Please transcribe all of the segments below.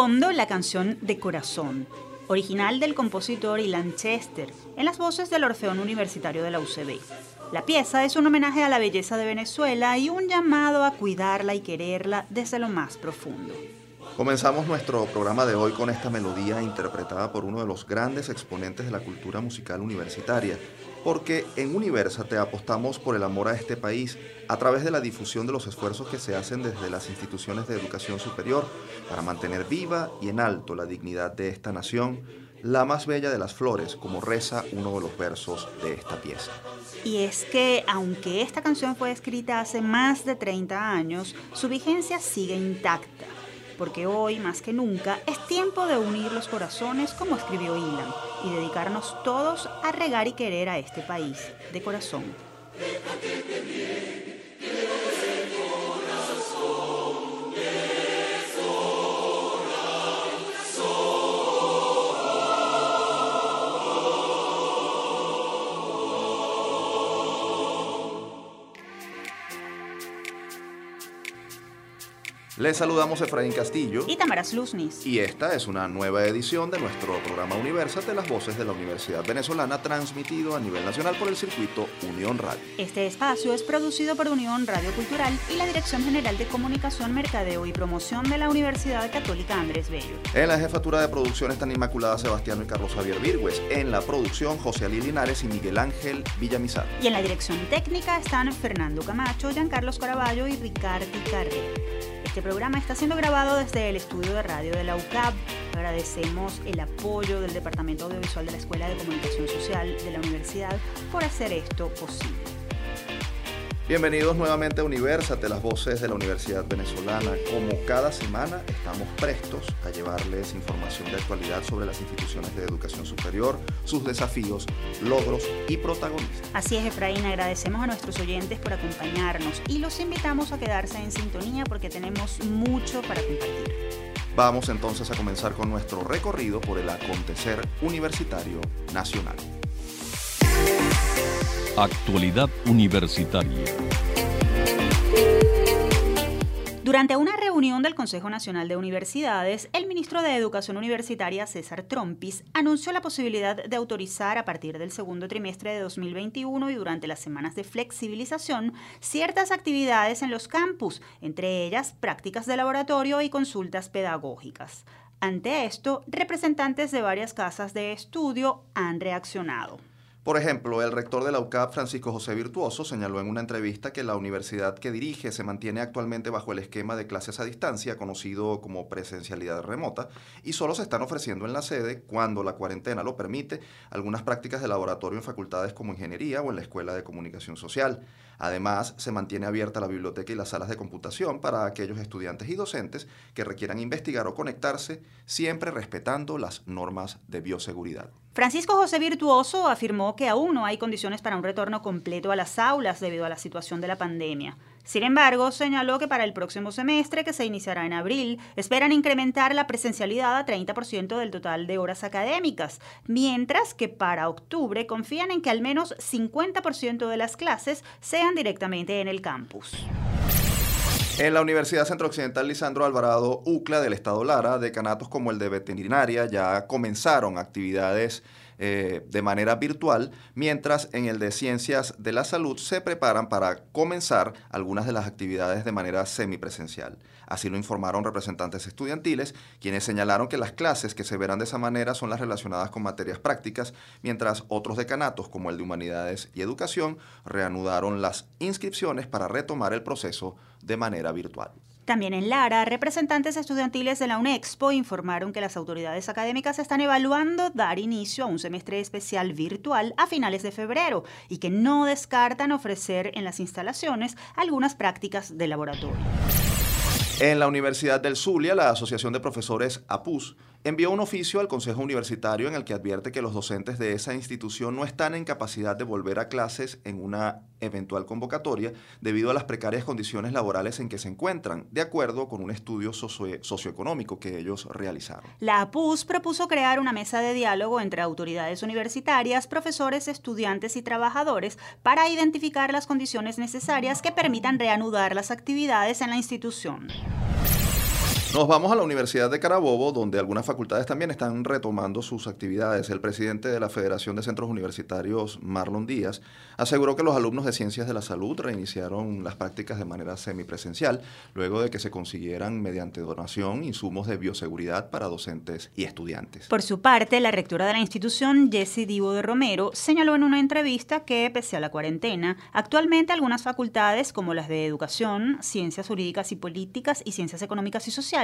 fondo la canción De Corazón, original del compositor Ilan Chester, en las voces del Orfeón Universitario de la UCB. La pieza es un homenaje a la belleza de Venezuela y un llamado a cuidarla y quererla desde lo más profundo. Comenzamos nuestro programa de hoy con esta melodía interpretada por uno de los grandes exponentes de la cultura musical universitaria, porque en Universate apostamos por el amor a este país a través de la difusión de los esfuerzos que se hacen desde las instituciones de educación superior para mantener viva y en alto la dignidad de esta nación, la más bella de las flores, como reza uno de los versos de esta pieza. Y es que, aunque esta canción fue escrita hace más de 30 años, su vigencia sigue intacta porque hoy más que nunca es tiempo de unir los corazones como escribió Ilan y dedicarnos todos a regar y querer a este país de corazón. Les saludamos Efraín Castillo y Tamara Luznis. Y esta es una nueva edición de nuestro programa Universate, las voces de la Universidad Venezolana, transmitido a nivel nacional por el circuito Unión Radio. Este espacio es producido por Unión Radio Cultural y la Dirección General de Comunicación, Mercadeo y Promoción de la Universidad Católica Andrés Bello. En la jefatura de producción están Inmaculada Sebastián y Carlos Javier Virgües. En la producción, José Ali Linares y Miguel Ángel Villamizar. Y en la dirección técnica están Fernando Camacho, Giancarlos Caraballo y Ricardo Carrera. Este programa está siendo grabado desde el estudio de radio de la UCAP. Agradecemos el apoyo del Departamento Audiovisual de la Escuela de Comunicación Social de la Universidad por hacer esto posible. Bienvenidos nuevamente a Universate, las voces de la Universidad Venezolana. Como cada semana estamos prestos a llevarles información de actualidad sobre las instituciones de educación superior, sus desafíos, logros y protagonistas. Así es, Efraín, agradecemos a nuestros oyentes por acompañarnos y los invitamos a quedarse en sintonía porque tenemos mucho para compartir. Vamos entonces a comenzar con nuestro recorrido por el acontecer universitario nacional. Actualidad Universitaria. Durante una reunión del Consejo Nacional de Universidades, el ministro de Educación Universitaria, César Trompis, anunció la posibilidad de autorizar a partir del segundo trimestre de 2021 y durante las semanas de flexibilización ciertas actividades en los campus, entre ellas prácticas de laboratorio y consultas pedagógicas. Ante esto, representantes de varias casas de estudio han reaccionado. Por ejemplo, el rector de la UCAP, Francisco José Virtuoso, señaló en una entrevista que la universidad que dirige se mantiene actualmente bajo el esquema de clases a distancia, conocido como presencialidad remota, y solo se están ofreciendo en la sede, cuando la cuarentena lo permite, algunas prácticas de laboratorio en facultades como ingeniería o en la Escuela de Comunicación Social. Además, se mantiene abierta la biblioteca y las salas de computación para aquellos estudiantes y docentes que requieran investigar o conectarse, siempre respetando las normas de bioseguridad. Francisco José Virtuoso afirmó que aún no hay condiciones para un retorno completo a las aulas debido a la situación de la pandemia. Sin embargo, señaló que para el próximo semestre, que se iniciará en abril, esperan incrementar la presencialidad a 30% del total de horas académicas, mientras que para octubre confían en que al menos 50% de las clases sean directamente en el campus. En la Universidad Centro Occidental Lisandro Alvarado UCLA del Estado Lara, decanatos como el de veterinaria ya comenzaron actividades eh, de manera virtual, mientras en el de Ciencias de la Salud se preparan para comenzar algunas de las actividades de manera semipresencial. Así lo informaron representantes estudiantiles, quienes señalaron que las clases que se verán de esa manera son las relacionadas con materias prácticas, mientras otros decanatos, como el de Humanidades y Educación, reanudaron las inscripciones para retomar el proceso de manera virtual. También en Lara, representantes estudiantiles de la UNEXPO informaron que las autoridades académicas están evaluando dar inicio a un semestre especial virtual a finales de febrero y que no descartan ofrecer en las instalaciones algunas prácticas de laboratorio. En la Universidad del Zulia, la Asociación de Profesores APUS envió un oficio al Consejo Universitario en el que advierte que los docentes de esa institución no están en capacidad de volver a clases en una eventual convocatoria debido a las precarias condiciones laborales en que se encuentran, de acuerdo con un estudio socioeconómico que ellos realizaron. La APUS propuso crear una mesa de diálogo entre autoridades universitarias, profesores, estudiantes y trabajadores para identificar las condiciones necesarias que permitan reanudar las actividades en la institución. Nos vamos a la Universidad de Carabobo, donde algunas facultades también están retomando sus actividades. El presidente de la Federación de Centros Universitarios, Marlon Díaz, aseguró que los alumnos de Ciencias de la Salud reiniciaron las prácticas de manera semipresencial, luego de que se consiguieran mediante donación insumos de bioseguridad para docentes y estudiantes. Por su parte, la rectora de la institución, Jessie Divo de Romero, señaló en una entrevista que, pese a la cuarentena, actualmente algunas facultades, como las de Educación, Ciencias Jurídicas y Políticas y Ciencias Económicas y Sociales,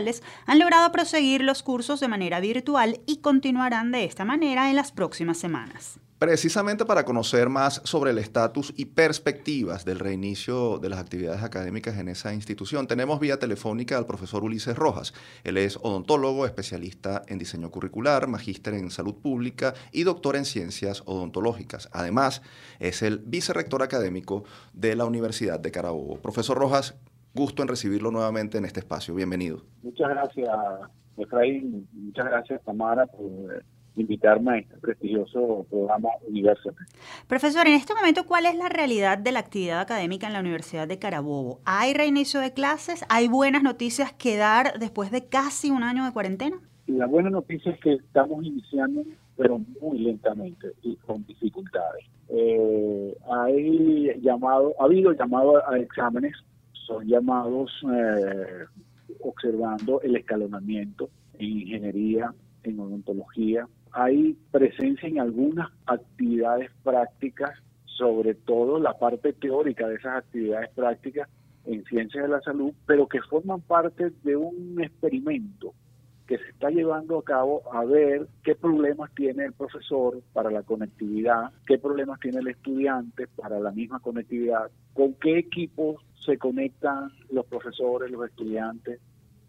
han logrado proseguir los cursos de manera virtual y continuarán de esta manera en las próximas semanas. Precisamente para conocer más sobre el estatus y perspectivas del reinicio de las actividades académicas en esa institución, tenemos vía telefónica al profesor Ulises Rojas. Él es odontólogo, especialista en diseño curricular, magíster en salud pública y doctor en ciencias odontológicas. Además, es el vicerrector académico de la Universidad de Carabobo. Profesor Rojas, gusto en recibirlo nuevamente en este espacio. Bienvenido. Muchas gracias, Efraín. Muchas gracias, Tamara, por invitarme a este prestigioso programa Universo. Profesor, en este momento, ¿cuál es la realidad de la actividad académica en la Universidad de Carabobo? ¿Hay reinicio de clases? ¿Hay buenas noticias que dar después de casi un año de cuarentena? La buena noticia es que estamos iniciando, pero muy lentamente y con dificultades. Eh, hay llamado, ha habido llamado a exámenes son llamados eh, observando el escalonamiento en ingeniería, en odontología. Hay presencia en algunas actividades prácticas, sobre todo la parte teórica de esas actividades prácticas en ciencias de la salud, pero que forman parte de un experimento que se está llevando a cabo a ver qué problemas tiene el profesor para la conectividad, qué problemas tiene el estudiante para la misma conectividad, con qué equipos se conectan los profesores, los estudiantes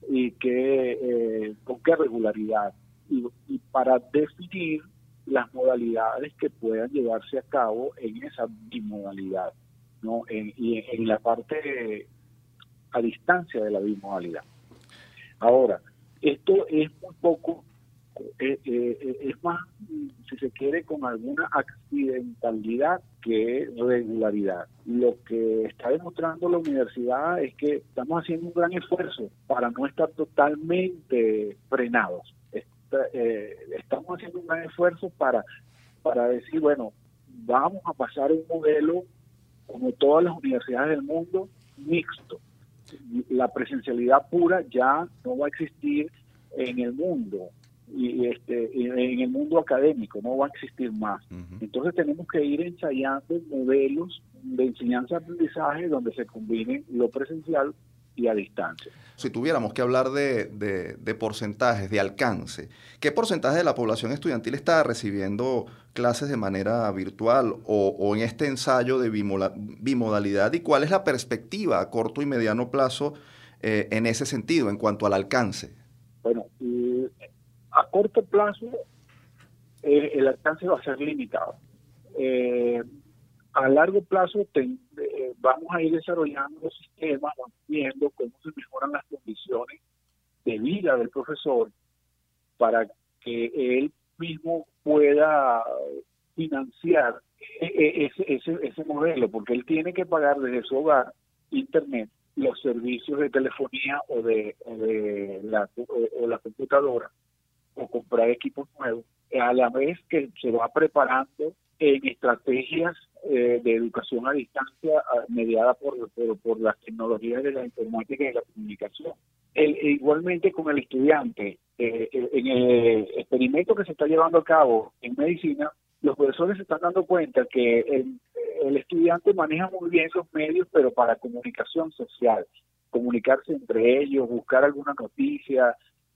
y qué, eh, con qué regularidad. Y, para definir las modalidades que puedan llevarse a cabo en esa bimodalidad, ¿no? y en la parte a distancia de la bimodalidad. Ahora, esto es muy poco, eh, eh, eh, es más, si se quiere, con alguna accidentalidad que regularidad. Lo que está demostrando la universidad es que estamos haciendo un gran esfuerzo para no estar totalmente frenados. estamos haciendo un gran esfuerzo para, para decir, bueno, vamos a pasar un modelo, como todas las universidades del mundo, mixto la presencialidad pura ya no va a existir en el mundo y este en el mundo académico no va a existir más entonces tenemos que ir ensayando modelos de enseñanza aprendizaje donde se combinen lo presencial y a distancia. Si tuviéramos que hablar de, de, porcentajes, de alcance, ¿qué porcentaje de la población estudiantil está recibiendo clases de manera virtual o, en este ensayo de bimodalidad y cuál es la perspectiva a corto y mediano plazo eh, en ese sentido, en cuanto al alcance? Bueno, a corto plazo eh, el alcance va a ser limitado. Eh, a largo plazo vamos a ir desarrollando los sistemas, viendo cómo se mejoran las condiciones de vida del profesor para que él mismo pueda financiar e, e, ese, modelo, porque él tiene que pagar desde su hogar internet los servicios de telefonía o de, de la, o, la computadora o comprar equipos nuevos, a la vez que se va preparando en estrategias eh, de educación a distancia mediada por, por, las tecnologías de la informática y de la comunicación. El, e igualmente con el estudiante, eh, en el experimento que se está llevando a cabo en medicina, los profesores se están dando cuenta que el, el estudiante maneja muy bien esos medios, pero para comunicación social, comunicarse entre ellos, buscar alguna noticia,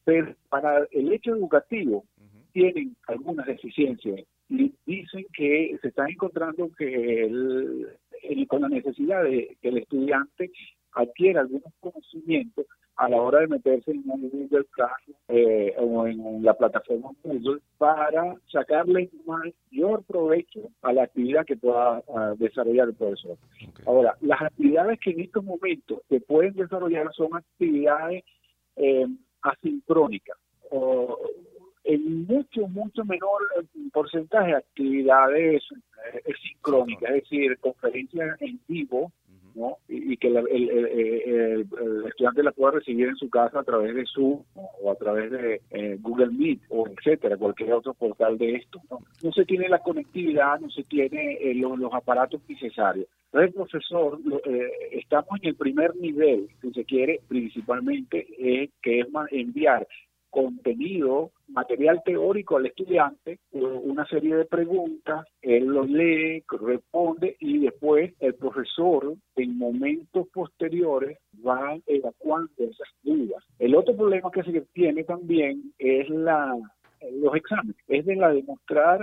pero para el hecho educativo tienen algunas deficiencias y dicen que se está encontrando que el, con la necesidad de que el estudiante adquiera algunos conocimientos a la hora de meterse en un Google Classroom eh, o en la plataforma Google para sacarle mayor provecho a la actividad que pueda desarrollar el profesor. Ahora, las actividades que en estos momentos se pueden desarrollar son actividades eh, asincrónicas o en mucho, mucho menor porcentaje de actividades eh, sincrónicas, es decir, conferencias en vivo y, que el, estudiante la pueda recibir en su casa a través de Zoom o a través de eh, Google Meet o etcétera, cualquier otro portal de esto. No, no se tiene la conectividad, no se tiene eh, los, aparatos necesarios. Entonces, profesor, eh, estamos en el primer nivel, si se quiere, principalmente, que es enviar contenido, material teórico al estudiante, una serie de preguntas, él los lee, responde y después el profesor en momentos posteriores va evacuando esas dudas. El otro problema que se tiene también es la los exámenes, es de la demostrar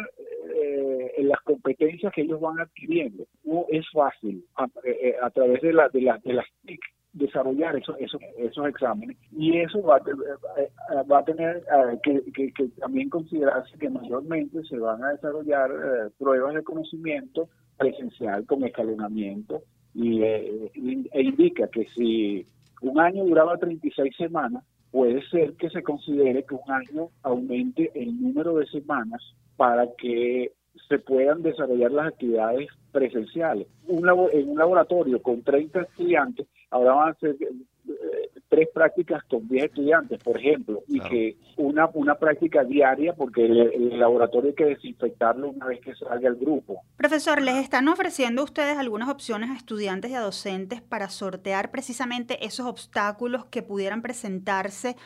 eh, las competencias que ellos van adquiriendo. No es fácil a, eh, a través de, la, de, la, de las TIC desarrollar esos, esos, esos exámenes. Y eso va, a, va a tener eh, que, que, también considerarse que mayormente se van a desarrollar eh, pruebas de conocimiento presencial con escalonamiento. Y, eh, e indica que si un año duraba 36 semanas, puede ser que se considere que un año aumente el número de semanas para que se puedan desarrollar las actividades presenciales. Un en un laboratorio con 30 estudiantes, ahora van a ser eh, tres prácticas con 10 estudiantes, por ejemplo, y que una, una práctica diaria, porque el, laboratorio hay que desinfectarlo una vez que salga el grupo. Profesor, ¿les están ofreciendo ustedes algunas opciones a estudiantes y a docentes para sortear precisamente esos obstáculos que pudieran presentarse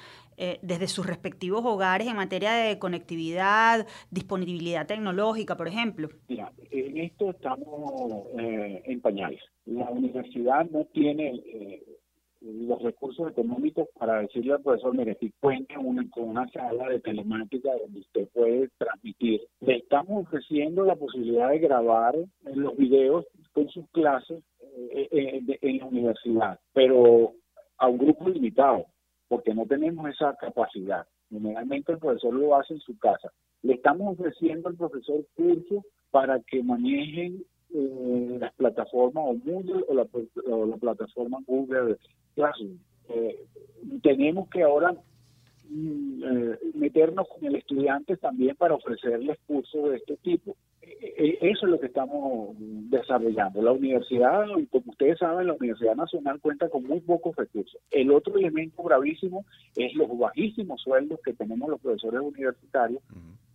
eh, desde sus respectivos hogares en materia de conectividad, disponibilidad tecnológica, por ejemplo? Mira, en esto estamos eh, en pañales. La universidad no tiene eh, los recursos económicos para decirle al profesor, mire, si cuenta una, con una sala de telemática donde usted puede transmitir. Le estamos ofreciendo la posibilidad de grabar los videos con sus clases en la universidad, pero a un grupo limitado porque no tenemos esa capacidad. Generalmente el profesor lo hace en su casa. Le estamos ofreciendo al profesor cursos para que manejen eh, las plataformas o Moodle o la, plataforma Google Classroom. Eh, tenemos que ahora meternos con el estudiante también para ofrecerles cursos de este tipo. E, eso es lo que estamos desarrollando. La universidad, como ustedes saben, la Universidad Nacional cuenta con muy pocos recursos. El otro elemento gravísimo es los bajísimos sueldos que tenemos los profesores universitarios,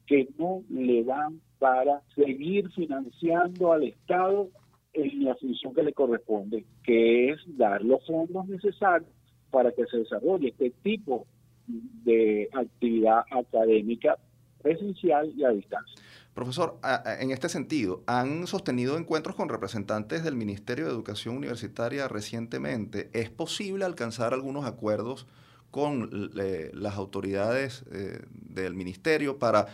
que no le dan para seguir financiando al Estado en la función que le corresponde, que es dar los fondos necesarios para que se desarrolle este tipo de actividad académica presencial y a distancia. Profesor, en este sentido, ¿han sostenido encuentros con representantes del Ministerio de Educación Universitaria recientemente? ¿Es posible alcanzar algunos acuerdos con las autoridades eh, del Ministerio para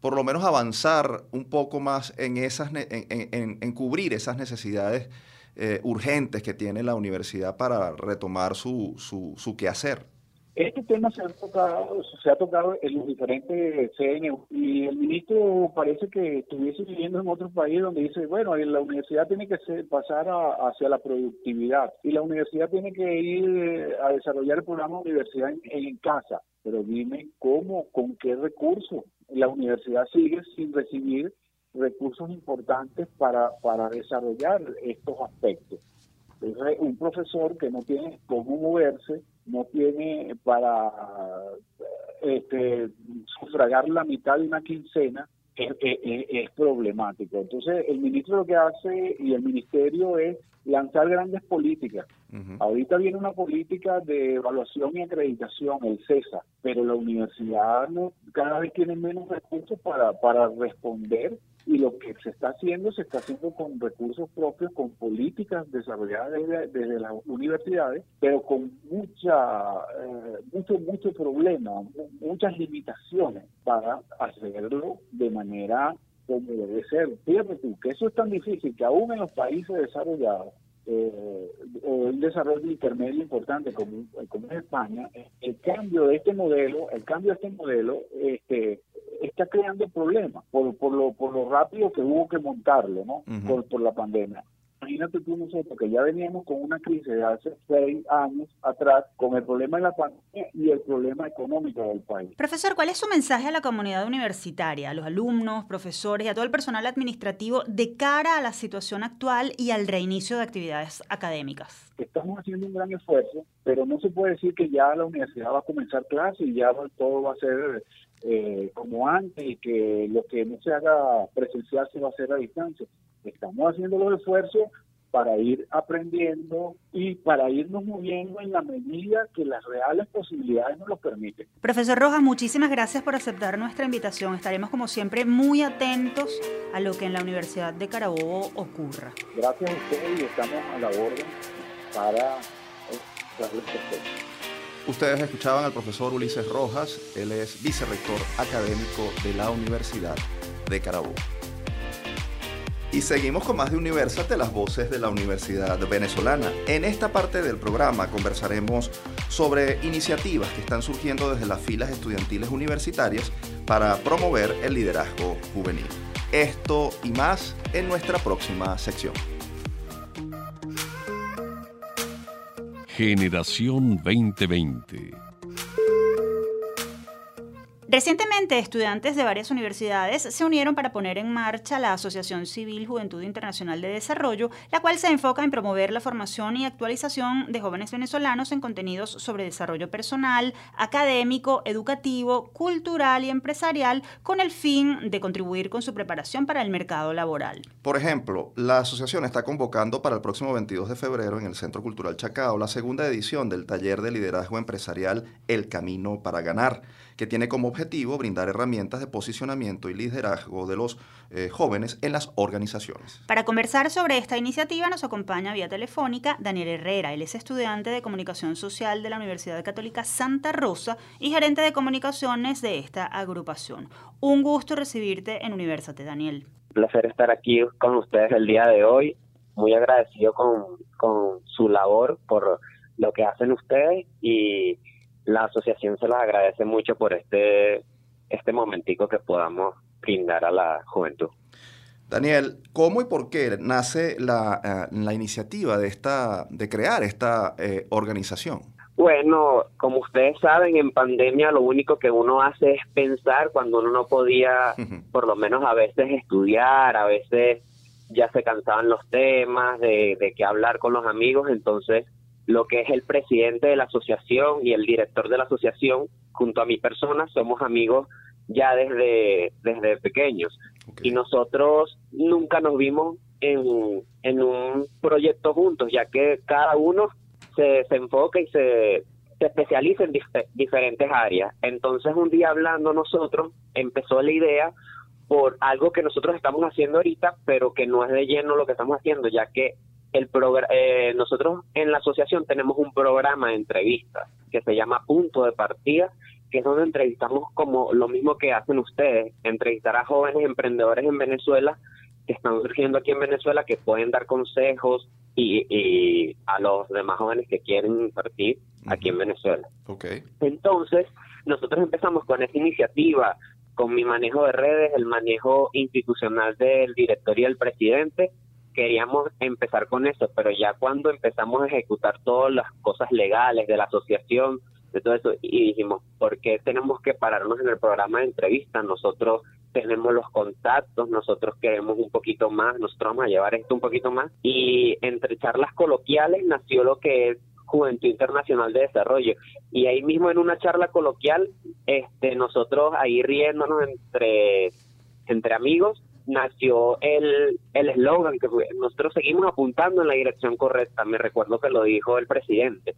por lo menos avanzar un poco más en, esas, en, cubrir esas necesidades eh, urgentes que tiene la universidad para retomar su, su, su quehacer? Este tema se ha tocado, se ha tocado en los diferentes CNU y el ministro parece que estuviese viviendo en otro país donde dice, bueno, la universidad tiene que pasar hacia la productividad y la universidad tiene que ir eh, a desarrollar el programa universidad en, casa. Pero dime cómo, con qué recursos. La universidad sigue sin recibir recursos importantes para, para desarrollar estos aspectos. un profesor que no tiene cómo moverse no tiene para este, sufragar la mitad de una quincena, es, problemático. Entonces, el ministro lo que hace y el ministerio es lanzar grandes políticas. Ahorita viene una política de evaluación y acreditación, el CESA, pero la universidad no, cada vez tiene menos recursos para, para responder y lo que se está haciendo se está haciendo con recursos propios, con políticas desarrolladas desde, las universidades, pero con mucha, eh, mucho, mucho problema, muchas limitaciones para hacerlo de manera como debe ser. Fíjate tú, que eso es tan difícil que aún en los países desarrollados eh, un desarrollo intermedio importante como, como es España, el cambio de este modelo, el cambio de este modelo, este, está creando problemas por, por, lo, por lo rápido que hubo que montarlo, ¿no? por, por la pandemia imagínate tú nosotros que ya veníamos con una crisis de hace seis años atrás con el problema de la pandemia y el problema económico del país. Profesor, ¿cuál es su mensaje a la comunidad universitaria, a los alumnos, profesores y a todo el personal administrativo de cara a la situación actual y al reinicio de actividades académicas? Estamos haciendo un gran esfuerzo, pero no se puede decir que ya la universidad va a comenzar clases y ya todo va a ser eh, como antes y que lo que no se haga presencial se va a hacer a distancia. Estamos haciendo los esfuerzos para ir aprendiendo y para irnos moviendo en la medida que las reales posibilidades nos lo permiten. Profesor Rojas, muchísimas gracias por aceptar nuestra invitación. Estaremos como siempre muy atentos a lo que en la Universidad de Carabobo ocurra. Gracias a ustedes y estamos a la orden para darles Ustedes escuchaban al profesor Ulises Rojas, él es vicerrector académico de la Universidad de Carabobo. Y seguimos con más de Universate, las voces de la Universidad Venezolana. En esta parte del programa conversaremos sobre iniciativas que están surgiendo desde las filas estudiantiles universitarias para promover el liderazgo juvenil. Esto y más en nuestra próxima sección. Generación 2020 Recientemente, estudiantes de varias universidades se unieron para poner en marcha la Asociación Civil Juventud Internacional de Desarrollo, la cual se enfoca en promover la formación y actualización de jóvenes venezolanos en contenidos sobre desarrollo personal, académico, educativo, cultural y empresarial, con el fin de contribuir con su preparación para el mercado laboral. Por ejemplo, la asociación está convocando para el próximo 22 de febrero en el Centro Cultural Chacao la segunda edición del taller de liderazgo empresarial El Camino para Ganar que tiene como objetivo brindar herramientas de posicionamiento y liderazgo de los eh, jóvenes en las organizaciones. Para conversar sobre esta iniciativa nos acompaña vía telefónica Daniel Herrera. Él es estudiante de Comunicación Social de la Universidad Católica Santa Rosa y gerente de comunicaciones de esta agrupación. Un gusto recibirte en Universate, Daniel. Un placer estar aquí con ustedes el día de hoy. Muy agradecido con, con su labor por lo que hacen ustedes y la asociación se las agradece mucho por este, este momentico que podamos brindar a la juventud. Daniel, ¿cómo y por qué nace la, eh, la iniciativa de, esta, de crear esta eh, organización? Bueno, como ustedes saben, en pandemia lo único que uno hace es pensar cuando uno no podía, por lo menos a veces estudiar, a veces ya se cansaban los temas de, de qué hablar con los amigos, entonces lo que es el presidente de la asociación y el director de la asociación, junto a mi persona, somos amigos ya desde, desde pequeños. Y nosotros nunca nos vimos en, en un proyecto juntos, ya que cada uno se, se enfoca y se, se especializa en diferentes áreas. Entonces, un día hablando nosotros, empezó la idea por algo que nosotros estamos haciendo ahorita, pero que no es de lleno lo que estamos haciendo, ya que el eh, nosotros en la asociación tenemos un programa de entrevistas que se llama Punto de Partida, que es donde entrevistamos como lo mismo que hacen ustedes, entrevistar a jóvenes emprendedores en Venezuela que están surgiendo aquí en Venezuela, que pueden dar consejos y, a los demás jóvenes que quieren partir aquí en Venezuela. Okay. Entonces, nosotros empezamos con esta iniciativa, con mi manejo de redes, el manejo institucional del director y del presidente, queríamos empezar con eso, pero ya cuando empezamos a ejecutar todas las cosas legales de la asociación, de todo eso, y dijimos, ¿por qué tenemos que pararnos en el programa de entrevista? Nosotros tenemos los contactos, nosotros queremos un poquito más, nosotros vamos a llevar esto un poquito más, y entre charlas coloquiales nació lo que es Juventud Internacional de Desarrollo. Y ahí mismo en una charla coloquial, este, nosotros ahí riéndonos entre, entre amigos, nació el eslogan que nosotros seguimos apuntando en la dirección correcta. Me recuerdo que lo dijo el presidente.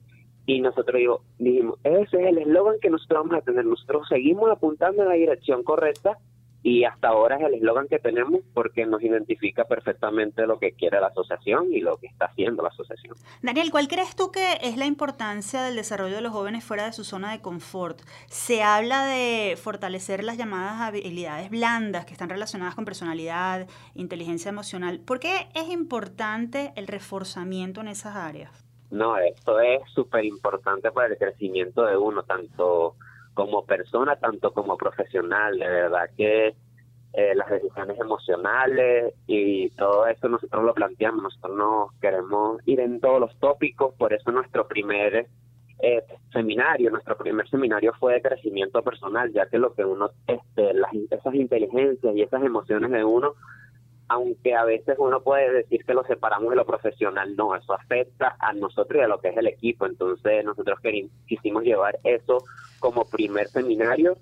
Y nosotros digo, dijimos, ese es el eslogan que nosotros vamos a tener. Nosotros seguimos apuntando en la dirección correcta y hasta ahora es el eslogan que tenemos porque nos identifica perfectamente lo que quiere la asociación y lo que está haciendo la asociación. Daniel, ¿cuál crees tú que es la importancia del desarrollo de los jóvenes fuera de su zona de confort? Se habla de fortalecer las llamadas habilidades blandas que están relacionadas con personalidad, inteligencia emocional. ¿Por qué es importante el reforzamiento en esas áreas? No, esto es súper importante para el crecimiento de uno, tanto como persona, tanto como profesional. De verdad que eh, las decisiones emocionales y todo eso nosotros lo planteamos, nosotros no queremos ir en todos los tópicos, por eso nuestro primer eh, seminario, nuestro primer seminario fue de crecimiento personal, ya que lo que uno, este, las, esas inteligencias y esas emociones de uno, aunque a veces uno puede decir que lo separamos de lo profesional, no, eso afecta a nosotros y a lo que es el equipo, entonces nosotros quisimos llevar eso como primer seminario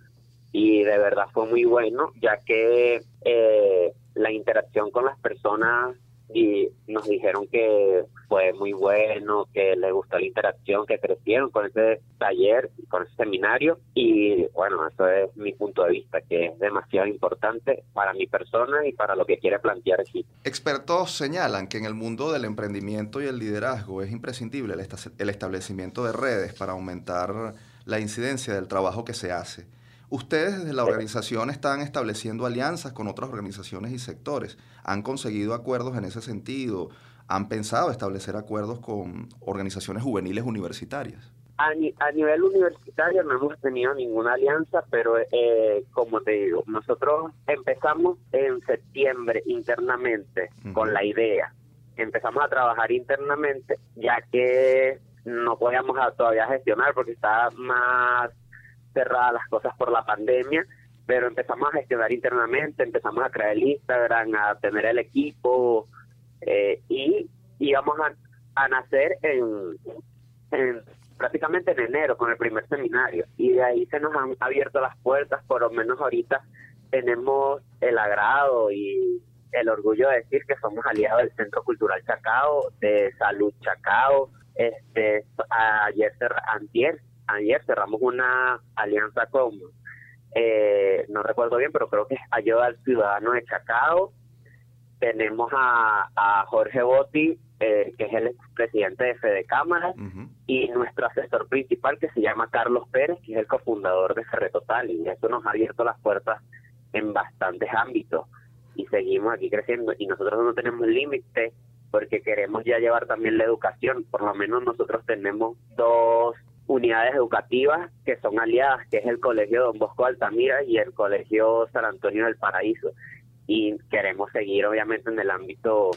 y de verdad fue muy bueno, ya que eh, la interacción con las personas y nos dijeron que fue muy bueno, que les gustó la interacción, que crecieron con ese taller, con ese seminario y bueno, eso es mi punto de vista, que es demasiado importante para mi persona y para lo que quiere plantear aquí. Expertos señalan que en el mundo del emprendimiento y el liderazgo es imprescindible el establecimiento de redes para aumentar la incidencia del trabajo que se hace. Ustedes desde la organización están estableciendo alianzas con otras organizaciones y sectores. ¿Han conseguido acuerdos en ese sentido? ¿Han pensado establecer acuerdos con organizaciones juveniles universitarias? A, nivel universitario no hemos tenido ninguna alianza, pero eh, como te digo, nosotros empezamos en septiembre internamente con la idea. Empezamos a trabajar internamente, ya que no podíamos todavía gestionar porque estaba más cerradas las cosas por la pandemia, pero empezamos a gestionar internamente, empezamos a crear el Instagram, a tener el equipo eh, y íbamos a, a nacer en, prácticamente en enero con el primer seminario. Y de ahí se nos han abierto las puertas, por lo menos ahorita tenemos el agrado y el orgullo de decir que somos aliados del Centro Cultural Chacao, de Salud Chacao, este ayer antier ayer cerramos una alianza con, eh, no recuerdo bien, pero creo que es Ayuda al Ciudadano de Chacao. Tenemos a, Jorge Botti, eh, que es el presidente de Fede Cámara, y nuestro asesor principal, que se llama Carlos Pérez, que es el cofundador de Ferre Total, y eso nos ha abierto las puertas en bastantes ámbitos. Y seguimos aquí creciendo, y nosotros no tenemos límite porque queremos ya llevar también la educación. Por lo menos nosotros tenemos dos unidades educativas que son aliadas, que es el Colegio Don Bosco Altamira y el Colegio San Antonio del Paraíso. Y queremos seguir, obviamente, en el ámbito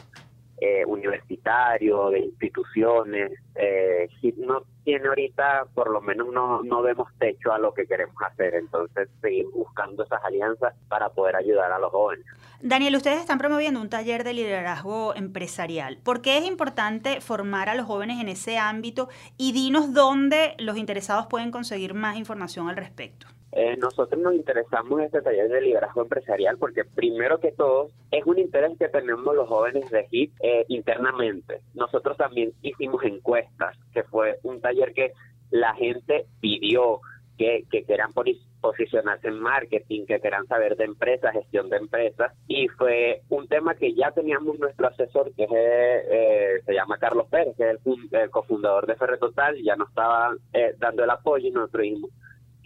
eh, universitario, de instituciones. Eh, no tiene ahorita, por lo menos no, no vemos techo a lo que queremos hacer. Entonces, seguimos buscando esas alianzas para poder ayudar a los jóvenes. Daniel, ustedes están promoviendo un taller de liderazgo empresarial. ¿Por qué es importante formar a los jóvenes en ese ámbito? Y dinos dónde los interesados pueden conseguir más información al respecto. Eh, nosotros nos interesamos en este taller de liderazgo empresarial porque primero que todo es un interés que tenemos los jóvenes de HIT eh, internamente. Nosotros también hicimos encuestas, que fue un taller que la gente pidió que, que quieran posicionarse en marketing, que quieran saber de empresas, gestión de empresas, y fue un tema que ya teníamos nuestro asesor, que eh, se llama Carlos Pérez, que es el, cofundador de Ferre Total, ya nos estaba eh, dando el apoyo y nosotros dijimos,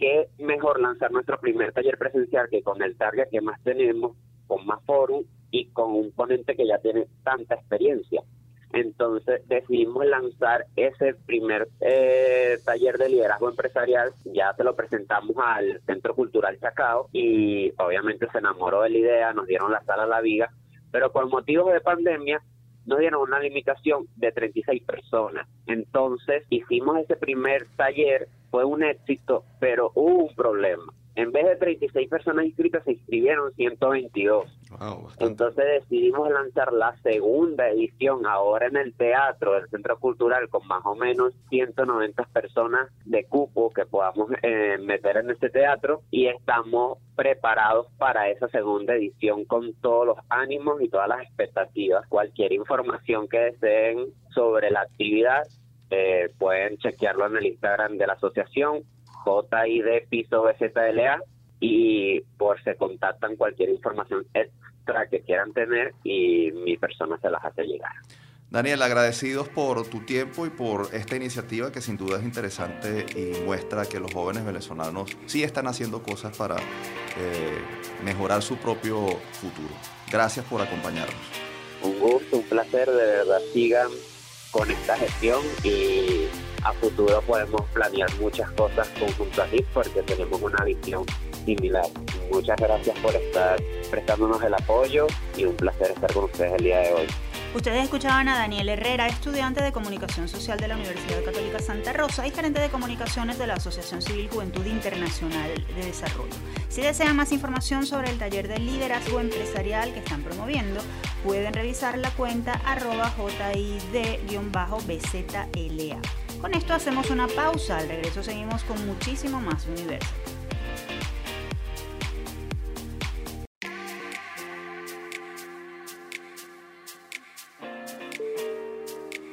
qué mejor lanzar nuestro primer taller presencial que con el target que más tenemos, con más forum y con un ponente que ya tiene tanta experiencia. Entonces decidimos lanzar ese primer eh, taller de liderazgo empresarial, ya se lo presentamos al Centro Cultural Chacao y obviamente se enamoró de la idea, nos dieron la sala a la viga, pero por motivos de pandemia nos dieron una limitación de 36 personas. Entonces hicimos ese primer taller, fue un éxito, pero hubo un problema en vez de 36 personas inscritas, se inscribieron 122. Entonces decidimos lanzar la segunda edición ahora en el teatro del Centro Cultural con más o menos 190 personas de cupo que podamos eh, meter en este teatro y estamos preparados para esa segunda edición con todos los ánimos y todas las expectativas. Cualquier información que deseen sobre la actividad eh, pueden chequearlo en el Instagram de la asociación JID Piso BZLA y por se contactan cualquier información extra que quieran tener y mi persona se las hace llegar. Daniel, agradecidos por tu tiempo y por esta iniciativa que sin duda es interesante y muestra que los jóvenes venezolanos sí están haciendo cosas para eh, mejorar su propio futuro. Gracias por acompañarnos. Un gusto, un placer, de verdad sigan con esta gestión y a futuro podemos planear muchas cosas conjunto a ti porque tenemos una visión similar. Muchas gracias por estar prestándonos el apoyo y un placer estar con ustedes el día de hoy. Ustedes escuchaban a Daniel Herrera, estudiante de Comunicación Social de la Universidad Católica Santa Rosa y gerente de comunicaciones de la Asociación Civil Juventud Internacional de Desarrollo. Si desean más información sobre el taller de liderazgo empresarial que están promoviendo, pueden revisar la cuenta arroba JID-BZLA. Con esto hacemos una pausa, al regreso seguimos con muchísimo más universo.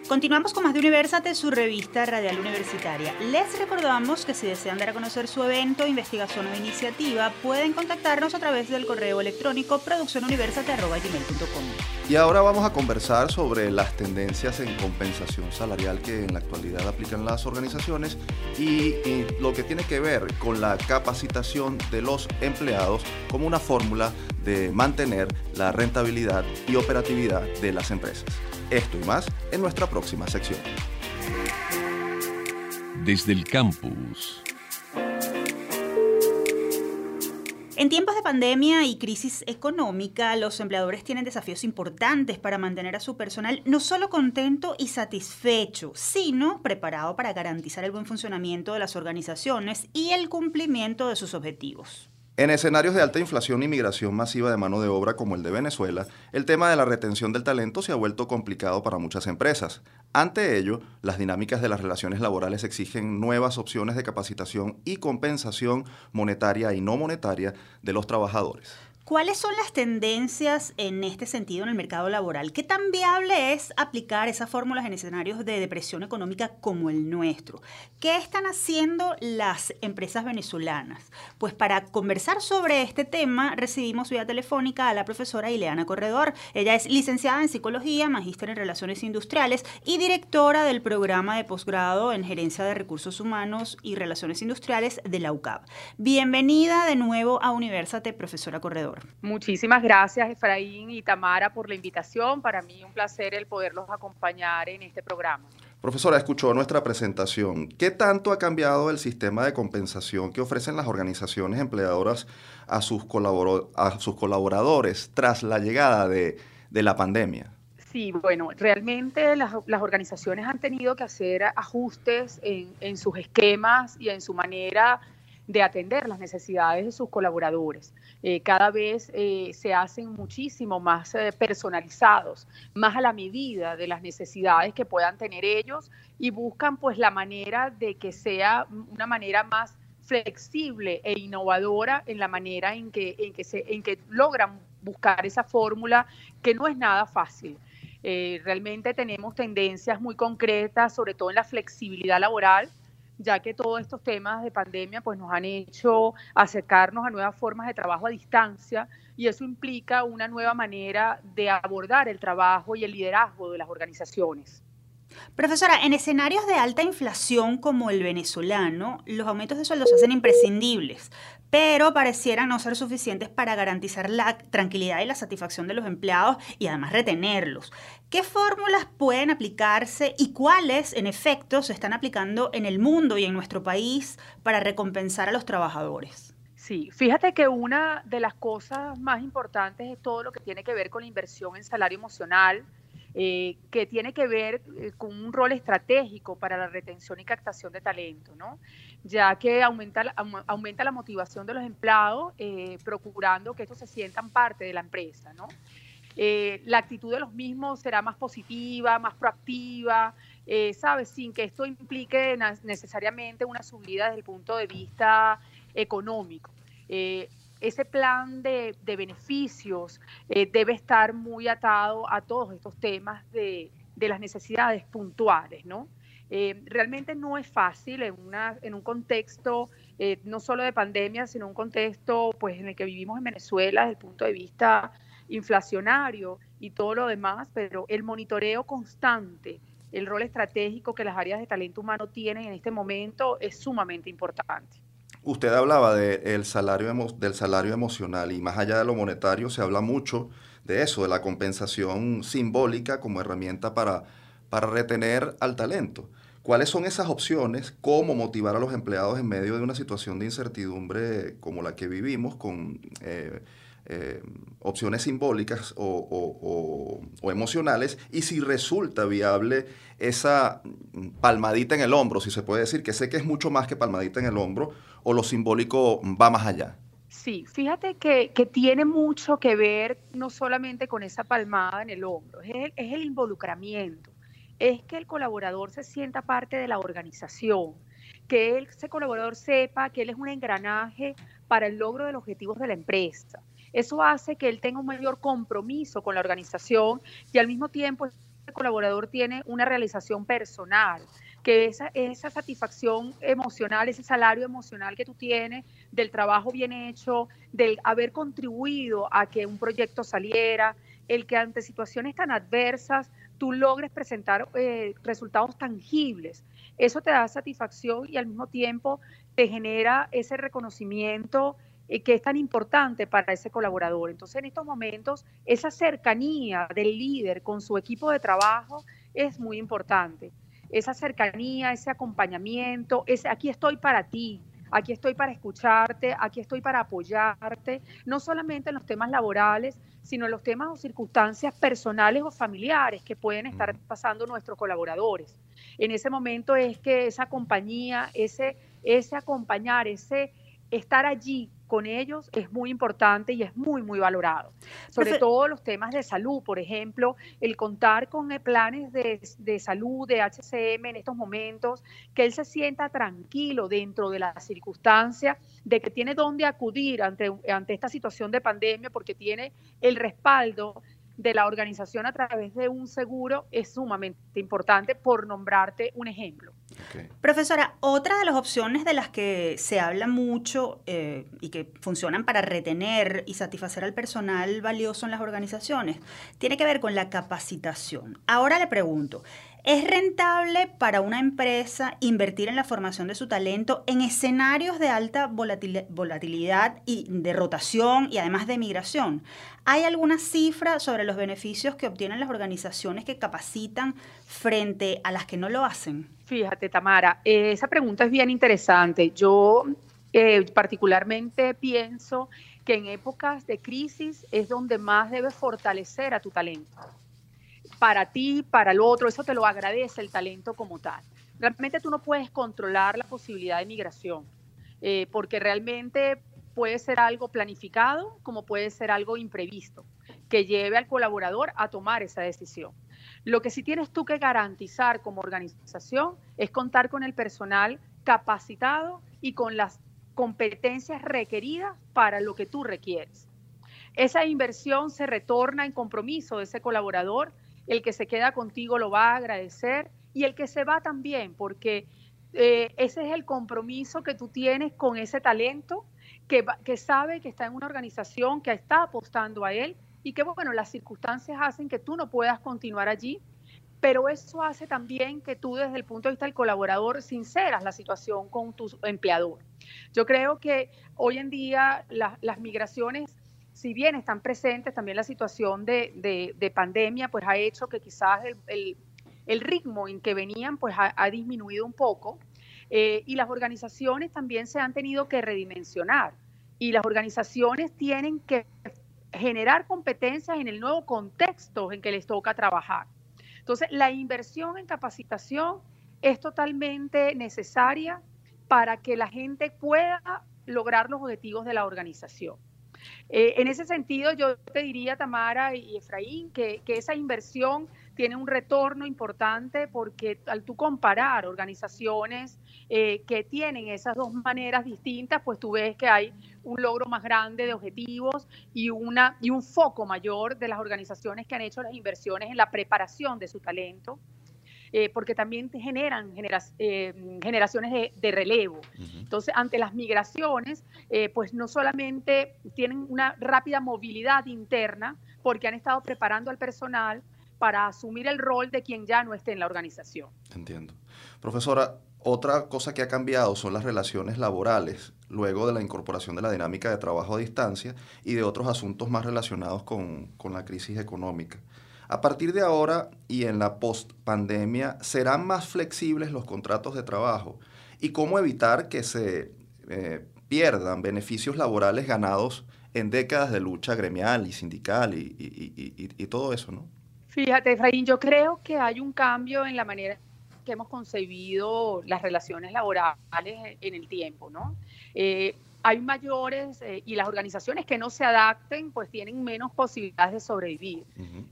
Continuamos con más de Universate, su revista radial universitaria. Les recordamos que si desean dar a conocer su evento, investigación o iniciativa, pueden contactarnos a través del correo electrónico produccionuniversate.com. Y ahora vamos a conversar sobre las tendencias en compensación salarial que en la actualidad aplican las organizaciones y, y lo que tiene que ver con la capacitación de los empleados como una fórmula de mantener la rentabilidad y operatividad de las empresas. Esto y más en nuestra próxima sección. Desde el campus. En tiempos de pandemia y crisis económica, los empleadores tienen desafíos importantes para mantener a su personal no solo contento y satisfecho, sino preparado para garantizar el buen funcionamiento de las organizaciones y el cumplimiento de sus objetivos. En escenarios de alta inflación y migración masiva de mano de obra como el de Venezuela, el tema de la retención del talento se ha vuelto complicado para muchas empresas. Ante ello, las dinámicas de las relaciones laborales exigen nuevas opciones de capacitación y compensación monetaria y no monetaria de los trabajadores. ¿Cuáles son las tendencias en este sentido en el mercado laboral? ¿Qué tan viable es aplicar esas fórmulas en escenarios de depresión económica como el nuestro? ¿Qué están haciendo las empresas venezolanas? Pues para conversar sobre este tema recibimos vía telefónica a la profesora Ileana Corredor. Ella es licenciada en psicología, magíster en relaciones industriales y directora del programa de posgrado en gerencia de recursos humanos y relaciones industriales de la UCAP. Bienvenida de nuevo a Universate, profesora Corredor. Muchísimas gracias, Efraín y Tamara, por la invitación. Para mí un placer el poderlos acompañar en este programa. Profesora, escuchó nuestra presentación. ¿Qué tanto ha cambiado el sistema de compensación que ofrecen las organizaciones empleadoras a sus, a sus colaboradores tras la llegada de, la pandemia? Sí, bueno, realmente las, organizaciones han tenido que hacer ajustes en, en sus esquemas y en su manera de atender las necesidades de sus colaboradores. Eh, cada vez eh, se hacen muchísimo más eh, personalizados, más a la medida de las necesidades que puedan tener ellos y buscan pues la manera de que sea una manera más flexible e innovadora en la manera en que, en que, se, en que logran buscar esa fórmula que no es nada fácil. realmente tenemos tendencias muy concretas, sobre todo en la flexibilidad laboral, ya que todos estos temas de pandemia pues nos han hecho acercarnos a nuevas formas de trabajo a distancia y eso implica una nueva manera de abordar el trabajo y el liderazgo de las organizaciones. Profesora, en escenarios de alta inflación como el venezolano, los aumentos de sueldos se hacen imprescindibles, pero parecieran no ser suficientes para garantizar la tranquilidad y la satisfacción de los empleados y además retenerlos. ¿Qué fórmulas pueden aplicarse y cuáles, en efecto, se están aplicando en el mundo y en nuestro país para recompensar a los trabajadores? Sí, fíjate que una de las cosas más importantes es todo lo que tiene que ver con la inversión en salario emocional, eh, que tiene que ver eh, con un rol estratégico para la retención y captación de talento, ¿no? ya que aumenta, aumenta la motivación de los empleados, eh, procurando que estos se sientan parte de la empresa. ¿no? La actitud de los mismos será más positiva, más proactiva, ¿sabes? Sin que esto implique necesariamente una subida desde el punto de vista económico ese plan de, beneficios eh, debe estar muy atado a todos estos temas de, las necesidades puntuales, ¿no? Eh, realmente no es fácil en, un contexto eh, no solo de pandemia, sino un contexto pues, en el que vivimos en Venezuela desde el punto de vista inflacionario y todo lo demás, pero el monitoreo constante, el rol estratégico que las áreas de talento humano tienen en este momento es sumamente importante. Usted hablaba de salario del salario emocional y más allá de lo monetario se habla mucho de eso, de la compensación simbólica como herramienta para, para retener al talento. ¿Cuáles son esas opciones? ¿Cómo motivar a los empleados en medio de una situación de incertidumbre como la que vivimos, con eh, eh, opciones simbólicas o, emocionales? Y si resulta viable esa palmadita en el hombro, si se puede decir, que sé que es mucho más que palmadita en el hombro, o lo simbólico va más allá. Sí, fíjate que, tiene mucho que ver no solamente con esa palmada en el hombro, es el involucramiento es que el colaborador se sienta parte de la organización, que ese colaborador sepa que él es un engranaje para el logro de los objetivos de la empresa. Eso hace que él tenga un mayor compromiso con la organización y al mismo tiempo el colaborador tiene una realización personal, que esa, esa satisfacción emocional, ese salario emocional que tú tienes del trabajo bien hecho, del haber contribuido a que un proyecto saliera, el que ante situaciones tan adversas tú logres presentar eh, resultados tangibles. Eso te da satisfacción y al mismo tiempo te genera ese reconocimiento eh, que es tan importante para ese colaborador. Entonces, en estos momentos, esa cercanía del líder con su equipo de trabajo es muy importante. Esa cercanía, ese acompañamiento, ese aquí estoy para ti, aquí estoy para escucharte, aquí estoy para apoyarte, no solamente en los temas laborales, sino en los temas o circunstancias personales o familiares que pueden estar pasando nuestros colaboradores. En ese momento es que esa compañía, ese, ese acompañar, ese estar allí con ellos es muy importante y es muy, muy valorado. Sobre todo los temas de salud, por ejemplo, el contar con eh, planes de, de, salud, de HCM en estos momentos, que él se sienta tranquilo dentro de la circunstancia de que tiene dónde acudir ante, ante esta situación de pandemia porque tiene el respaldo de la organización a través de un seguro es sumamente importante, por nombrarte un ejemplo. Profesora, otra de las opciones de las que se habla mucho eh, y que funcionan para retener y satisfacer al personal valioso en las organizaciones tiene que ver con la capacitación. Ahora le pregunto, ¿Es rentable para una empresa invertir en la formación de su talento en escenarios de alta volatilidad y de rotación y además de migración? ¿Hay alguna cifra sobre los beneficios que obtienen las organizaciones que capacitan frente a las que no lo hacen? Fíjate, Tamara, eh, esa pregunta es bien interesante. Yo eh, particularmente pienso que en épocas de crisis es donde más debes fortalecer a tu talento para ti, para el otro, eso te lo agradece el talento como tal. Realmente tú no puedes controlar la posibilidad de migración, eh, porque realmente puede ser algo planificado como puede ser algo imprevisto, que lleve al colaborador a tomar esa decisión. Lo que sí tienes tú que garantizar como organización es contar con el personal capacitado y con las competencias requeridas para lo que tú requieres. Esa inversión se retorna en compromiso de ese colaborador el que se queda contigo lo va a agradecer y el que se va también, porque eh, ese es el compromiso que tú tienes con ese talento que, que sabe que está en una organización que está apostando a él y que, bueno, las circunstancias hacen que tú no puedas continuar allí, pero eso hace también que tú desde el punto de vista del colaborador sinceras la situación con tu empleador. Yo creo que hoy en día las migraciones si bien están presentes, también la situación de, pandemia pues ha hecho que quizás el, ritmo en que venían pues ha, disminuido un poco eh, y las organizaciones también se han tenido que redimensionar y las organizaciones tienen que generar competencias en el nuevo contexto en que les toca trabajar. Entonces, la inversión en capacitación es totalmente necesaria para que la gente pueda lograr los objetivos de la organización. Eh, en ese sentido, yo te diría, Tamara y Efraín, que, esa inversión tiene un retorno importante porque al tú comparar organizaciones eh, que tienen esas dos maneras distintas, pues tú ves que hay un logro más grande de objetivos y, una, y un foco mayor de las organizaciones que han hecho las inversiones en la preparación de su talento. eh, porque también generan eh, generaciones de, relevo. Entonces, ante las migraciones, eh, pues no solamente tienen una rápida movilidad interna, porque han estado preparando al personal para asumir el rol de quien ya no esté en la organización. Entiendo. Profesora, otra cosa que ha cambiado son las relaciones laborales luego de la incorporación de la dinámica de trabajo a distancia y de otros asuntos más relacionados con, la crisis económica. A partir de ahora y en la post-pandemia, ¿serán más flexibles los contratos de trabajo? ¿Y cómo evitar que se eh, pierdan beneficios laborales ganados en décadas de lucha gremial y sindical y, y todo eso, ¿no? Fíjate, Efraín, yo creo que hay un cambio en la manera que hemos concebido las relaciones laborales en el tiempo, ¿no? Eh, hay mayores eh, y las organizaciones que no se adapten pues tienen menos posibilidades de sobrevivir.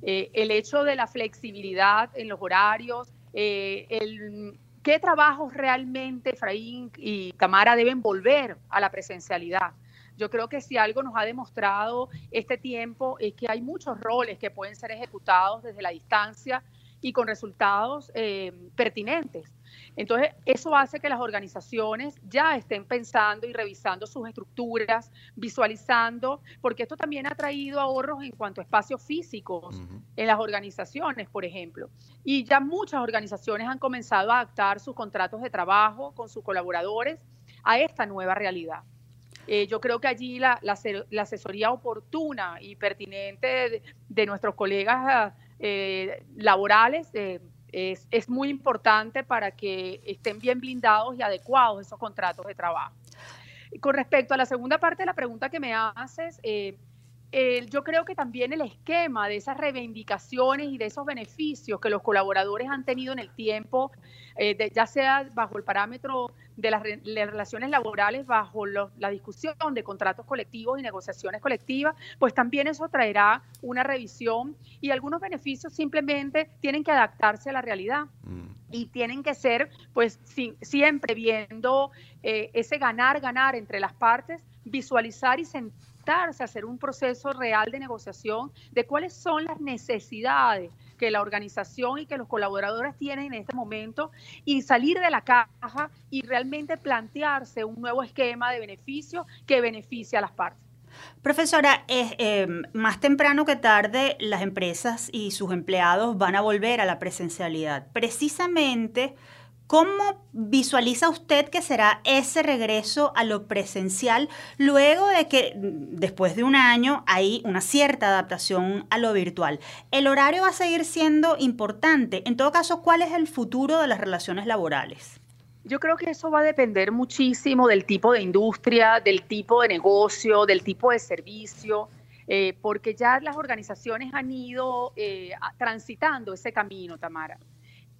Eh, el hecho de la flexibilidad en los horarios, el, qué trabajos realmente Efraín y Tamara deben volver a la presencialidad. Yo creo que si algo nos ha demostrado este tiempo es que hay muchos roles que pueden ser ejecutados desde la distancia y con resultados eh, pertinentes. Entonces, eso hace que las organizaciones ya estén pensando y revisando sus estructuras, visualizando, porque esto también ha traído ahorros en cuanto a espacios físicos en las organizaciones, por ejemplo. Y ya muchas organizaciones han comenzado a adaptar sus contratos de trabajo con sus colaboradores a esta nueva realidad. Eh, yo creo que allí la, asesoría oportuna y pertinente de nuestros colegas eh, laborales eh, es, muy importante para que estén bien blindados y adecuados esos contratos de trabajo. Con respecto a la segunda parte de la pregunta que me haces, eh, yo creo que también el esquema de esas reivindicaciones y de esos beneficios que los colaboradores han tenido en el tiempo, eh, ya sea bajo el parámetro de las, relaciones laborales, bajo la discusión de contratos colectivos y negociaciones colectivas, pues también eso traerá una revisión y algunos beneficios simplemente tienen que adaptarse a la realidad. Mm. Y tienen que ser, pues, siempre viendo eh, ese ganar, ganar entre las partes, visualizar y sentir hacer un proceso real de negociación de cuáles son las necesidades que la organización y que los colaboradores tienen en este momento y salir de la caja y realmente plantearse un nuevo esquema de beneficio que beneficie a las partes. Profesora, eh, más temprano que tarde las empresas y sus empleados van a volver a la presencialidad. Precisamente ¿Cómo visualiza usted que será ese regreso a lo presencial luego de que después de un año hay una cierta adaptación a lo virtual? ¿El horario va a seguir siendo importante? En todo caso, ¿cuál es el futuro de las relaciones laborales? Yo creo que eso va a depender muchísimo del tipo de industria, del tipo de negocio, del tipo de servicio, eh, porque ya las organizaciones han ido eh, transitando ese camino, Tamara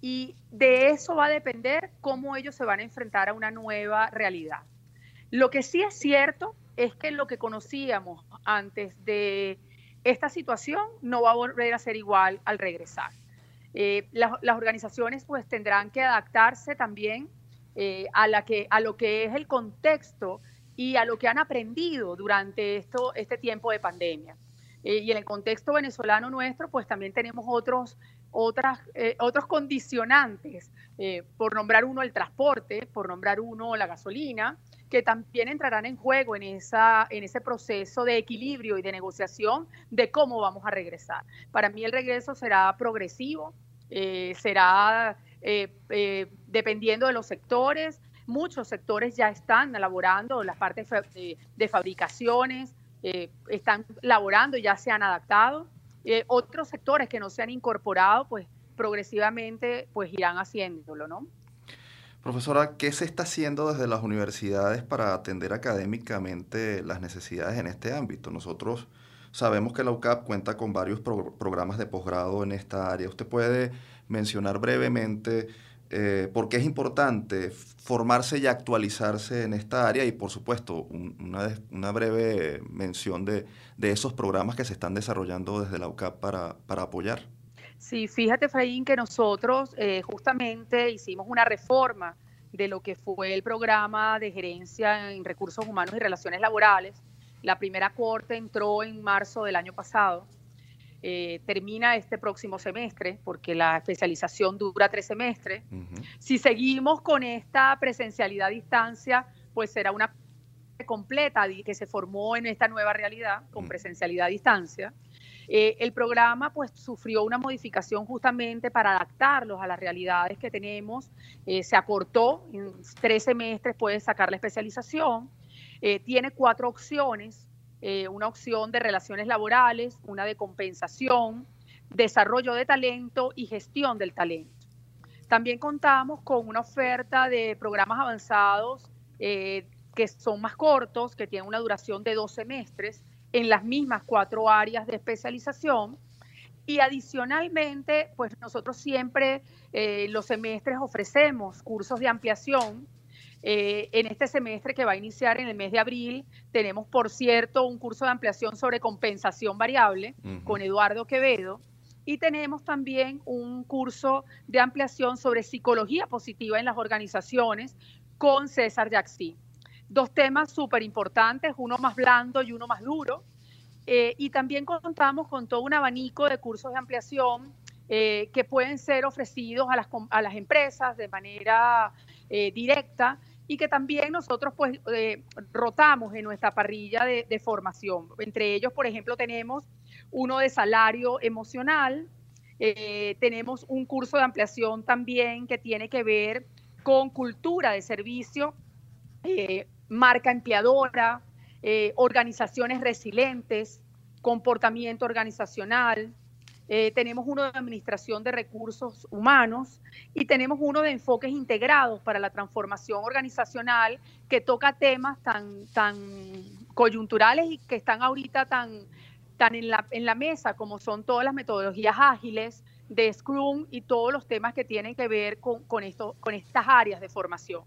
y de eso va a depender cómo ellos se van a enfrentar a una nueva realidad. Lo que sí es cierto es que lo que conocíamos antes de esta situación no va a volver a ser igual al regresar. Eh, las, organizaciones pues tendrán que adaptarse también eh, a, la que, a lo que es el contexto y a lo que han aprendido durante esto, este tiempo de pandemia. Eh, y en el contexto venezolano nuestro, pues también tenemos otros otras, eh, otros condicionantes, eh, por nombrar uno el transporte, por nombrar uno la gasolina, que también entrarán en juego en, esa, en ese proceso de equilibrio y de negociación de cómo vamos a regresar. Para mí el regreso será progresivo, eh, será dependiendo de los sectores. Muchos sectores ya están elaborando las partes de, de fabricaciones, están laborando, ya se han adaptado eh, otros sectores que no se han incorporado, pues progresivamente pues irán haciéndolo, ¿no? Profesora, ¿qué se está haciendo desde las universidades para atender académicamente las necesidades en este ámbito? Nosotros sabemos que la UCAP cuenta con varios programas de posgrado en esta área. ¿Usted puede mencionar brevemente eh, por qué es importante formarse y actualizarse en esta área y por supuesto una, breve mención de, esos programas que se están desarrollando desde la UCAP para, apoyar. Sí, fíjate, Fraín, que nosotros eh, justamente hicimos una reforma de lo que fue el programa de gerencia en recursos humanos y relaciones laborales. La primera corte entró en marzo del año pasado eh, termina este próximo semestre, porque la especialización dura tres semestres. Si seguimos con esta presencialidad a distancia, pues será una completa que se formó en esta nueva realidad con presencialidad a distancia. Eh, el programa pues sufrió una modificación justamente para adaptarlos a las realidades que tenemos. Eh, se acortó, en tres semestres puede sacar la especialización. Eh, tiene cuatro opciones, una opción de relaciones laborales, una de compensación, desarrollo de talento y gestión del talento. También contamos con una oferta de programas avanzados que son más cortos, que tienen una duración de dos semestres, en las mismas cuatro áreas de especialización. Y adicionalmente, pues nosotros siempre eh, los semestres ofrecemos cursos de ampliación. Eh, en este semestre que va a iniciar en el mes de abril, tenemos, por cierto, un curso de ampliación sobre compensación variable con Eduardo Quevedo. Y tenemos también un curso de ampliación sobre psicología positiva en las organizaciones con César Jaxi dos temas súper importantes, uno más blando y uno más duro. Eh, y también contamos con todo un abanico de cursos de ampliación eh, que pueden ser ofrecidos a las, a las empresas de manera eh, directa y que también nosotros pues rotamos en nuestra parrilla de, formación. Entre ellos, por ejemplo, tenemos uno de salario emocional, tenemos un curso de ampliación también que tiene que ver con cultura de servicio, marca empleadora, eh, organizaciones resilientes, comportamiento organizacional. Eh, tenemos uno de administración de recursos humanos y tenemos uno de enfoques integrados para la transformación organizacional que toca temas tan, tan coyunturales y que están ahorita tan, tan en, la, en la mesa como son todas las metodologías ágiles de Scrum y todos los temas que tienen que ver con, con, esto, con estas áreas de formación.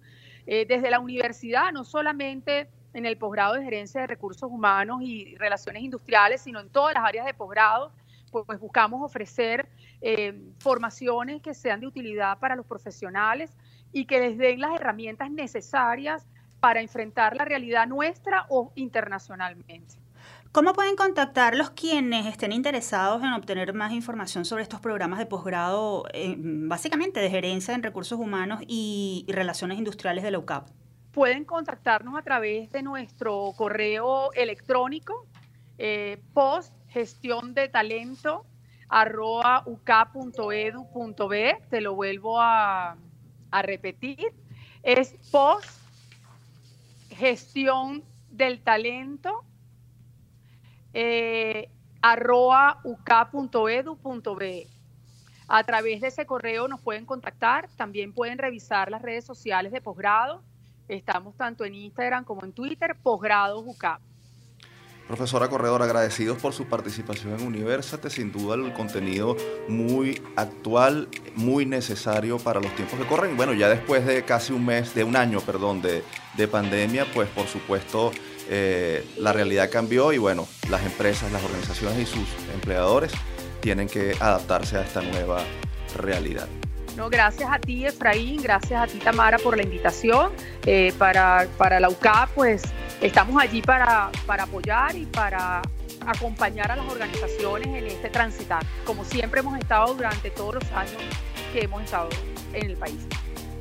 Eh, desde la universidad, no solamente en el posgrado de gerencia de recursos humanos y relaciones industriales, sino en todas las áreas de posgrado, pues, pues buscamos ofrecer eh, formaciones que sean de utilidad para los profesionales y que les den las herramientas necesarias para enfrentar la realidad nuestra o internacionalmente. ¿Cómo pueden contactar los quienes estén interesados en obtener más información sobre estos programas de posgrado, eh, básicamente de gerencia en recursos humanos y, relaciones industriales de la UCAP? Pueden contactarnos a través de nuestro correo electrónico, eh, post gestión de talento arroba Te lo vuelvo a, repetir. Es post gestión del talento eh. A través de ese correo nos pueden contactar, también pueden revisar las redes sociales de posgrado. Estamos tanto en Instagram como en Twitter, posgrado UCAP. Profesora Corredor, agradecidos por su participación en Universate, sin duda el contenido muy actual, muy necesario para los tiempos que corren. Bueno, ya después de casi un mes, de un año, perdón, de, de pandemia, pues por supuesto eh, la realidad cambió y bueno, las empresas, las organizaciones y sus empleadores tienen que adaptarse a esta nueva realidad. No, gracias a ti, Efraín, gracias a ti, Tamara, por la invitación. Eh, para, para la UCAP, pues estamos allí para, para apoyar y para acompañar a las organizaciones en este transitar, como siempre hemos estado durante todos los años que hemos estado en el país.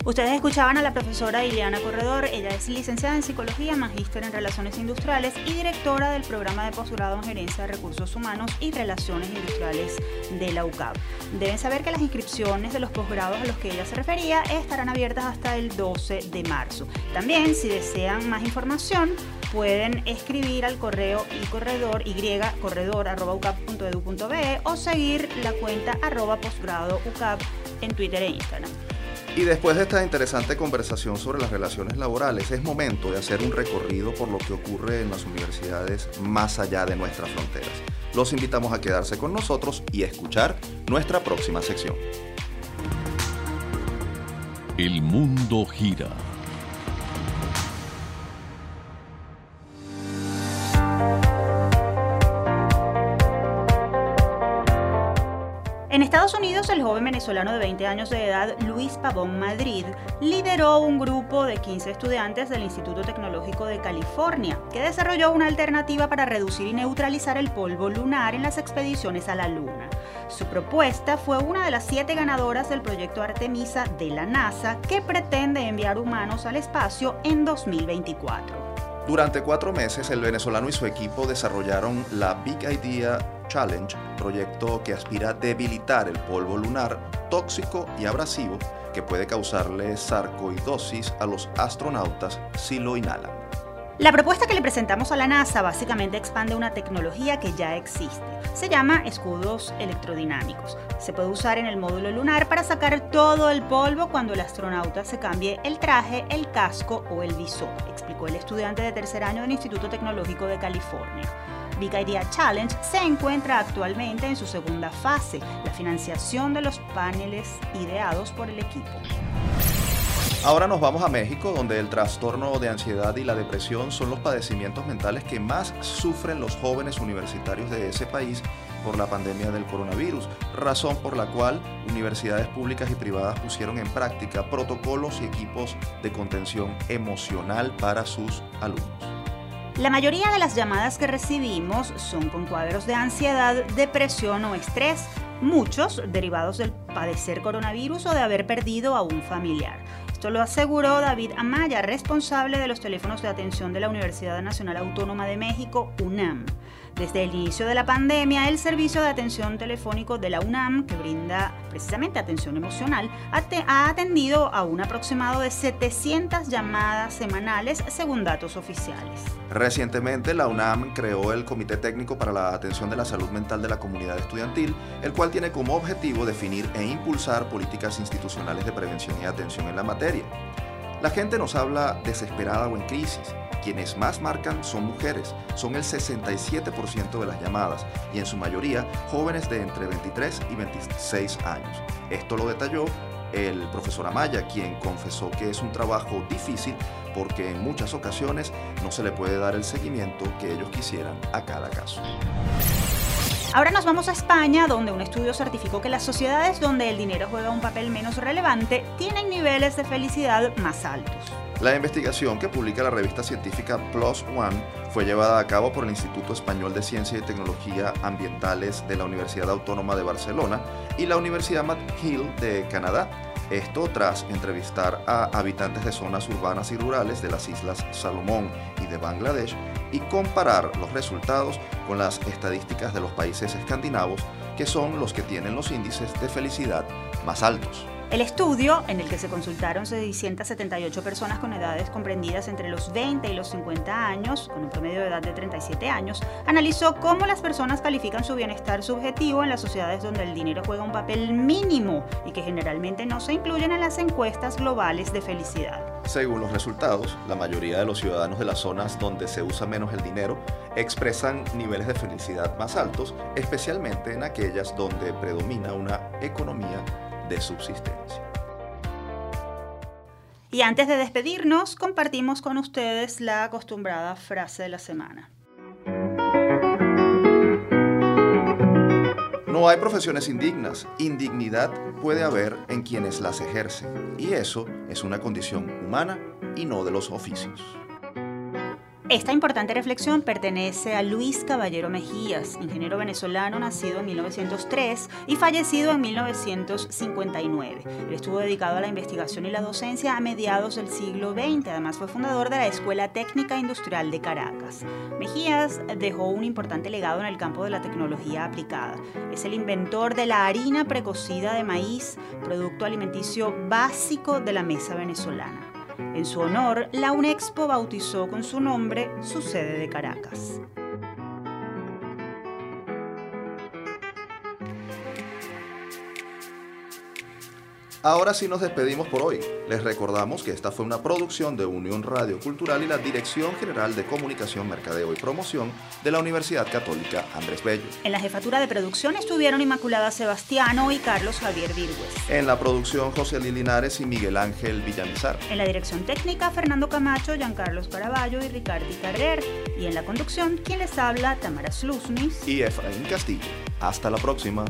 Ustedes escuchaban a la profesora Ileana Corredor, ella es licenciada en Psicología, magíster en Relaciones Industriales y directora del programa de posgrado en Gerencia de Recursos Humanos y Relaciones Industriales de la UCAP. Deben saber que las inscripciones de los posgrados a los que ella se refería estarán abiertas hasta el 12 de marzo. También, si desean más información, pueden escribir al correo y corredor y o seguir la cuenta arroba posgrado UCAP en Twitter e Instagram. Y después de esta interesante conversación sobre las relaciones laborales, es momento de hacer un recorrido por lo que ocurre en las universidades más allá de nuestras fronteras. Los invitamos a quedarse con nosotros y escuchar nuestra próxima sección. El mundo gira Estados Unidos, el joven venezolano de 20 años de edad, Luis Pavón Madrid, lideró un grupo de 15 estudiantes del Instituto Tecnológico de California, que desarrolló una alternativa para reducir y neutralizar el polvo lunar en las expediciones a la Luna. Su propuesta fue una de las siete ganadoras del proyecto Artemisa de la NASA, que pretende enviar humanos al espacio en 2024. Durante cuatro meses, el venezolano y su equipo desarrollaron la Big Idea Challenge, proyecto que aspira a debilitar el polvo lunar tóxico y abrasivo que puede causarle sarcoidosis a los astronautas si lo inhalan. La propuesta que le presentamos a la NASA básicamente expande una tecnología que ya existe. Se llama escudos electrodinámicos. Se puede usar en el módulo lunar para sacar todo el polvo cuando el astronauta se cambie el traje, el casco o el visor, explicó el estudiante de tercer año del Instituto Tecnológico de California. Big Idea Challenge se encuentra actualmente en su segunda fase, la financiación de los paneles ideados por el equipo. Ahora nos vamos a México, donde el trastorno de ansiedad y la depresión son los padecimientos mentales que más sufren los jóvenes universitarios de ese país por la pandemia del coronavirus, razón por la cual universidades públicas y privadas pusieron en práctica protocolos y equipos de contención emocional para sus alumnos. La mayoría de las llamadas que recibimos son con cuadros de ansiedad, depresión o estrés, muchos derivados del padecer coronavirus o de haber perdido a un familiar. Esto lo aseguró David Amaya, responsable de los teléfonos de atención de la Universidad Nacional Autónoma de México, UNAM. Desde el inicio de la pandemia, el servicio de atención telefónico de la UNAM, que brinda precisamente atención emocional, ha atendido a un aproximado de 700 llamadas semanales según datos oficiales. Recientemente, la UNAM creó el Comité Técnico para la Atención de la Salud Mental de la Comunidad Estudiantil, el cual tiene como objetivo definir e impulsar políticas institucionales de prevención y atención en la materia. La gente nos habla desesperada o en crisis quienes más marcan son mujeres, son el 67% de las llamadas y en su mayoría jóvenes de entre 23 y 26 años. Esto lo detalló el profesor Amaya, quien confesó que es un trabajo difícil porque en muchas ocasiones no se le puede dar el seguimiento que ellos quisieran a cada caso. Ahora nos vamos a España, donde un estudio certificó que las sociedades donde el dinero juega un papel menos relevante tienen niveles de felicidad más altos. La investigación que publica la revista científica Plus One fue llevada a cabo por el Instituto Español de Ciencia y Tecnología Ambientales de la Universidad Autónoma de Barcelona y la Universidad McGill de Canadá. Esto tras entrevistar a habitantes de zonas urbanas y rurales de las islas Salomón y de Bangladesh y comparar los resultados con las estadísticas de los países escandinavos, que son los que tienen los índices de felicidad más altos. El estudio, en el que se consultaron 678 personas con edades comprendidas entre los 20 y los 50 años, con un promedio de edad de 37 años, analizó cómo las personas califican su bienestar subjetivo en las sociedades donde el dinero juega un papel mínimo y que generalmente no se incluyen en las encuestas globales de felicidad. Según los resultados, la mayoría de los ciudadanos de las zonas donde se usa menos el dinero expresan niveles de felicidad más altos, especialmente en aquellas donde predomina una economía de subsistencia. Y antes de despedirnos, compartimos con ustedes la acostumbrada frase de la semana. No hay profesiones indignas. Indignidad puede haber en quienes las ejercen. Y eso es una condición humana y no de los oficios. Esta importante reflexión pertenece a Luis Caballero Mejías, ingeniero venezolano nacido en 1903 y fallecido en 1959. Él estuvo dedicado a la investigación y la docencia a mediados del siglo XX. Además fue fundador de la Escuela Técnica Industrial de Caracas. Mejías dejó un importante legado en el campo de la tecnología aplicada. Es el inventor de la harina precocida de maíz, producto alimenticio básico de la mesa venezolana. En su honor, la UNEXPO bautizó con su nombre su sede de Caracas. Ahora sí nos despedimos por hoy. Les recordamos que esta fue una producción de Unión Radio Cultural y la Dirección General de Comunicación, Mercadeo y Promoción de la Universidad Católica Andrés Bello. En la jefatura de producción estuvieron Inmaculada Sebastiano y Carlos Javier Virgües. En la producción José Linares y Miguel Ángel Villamizar. En la dirección técnica Fernando Camacho, Giancarlos Caraballo y Ricardo Carrer. Y en la conducción, quien les habla, Tamara Slusnis y Efraín Castillo. Hasta la próxima.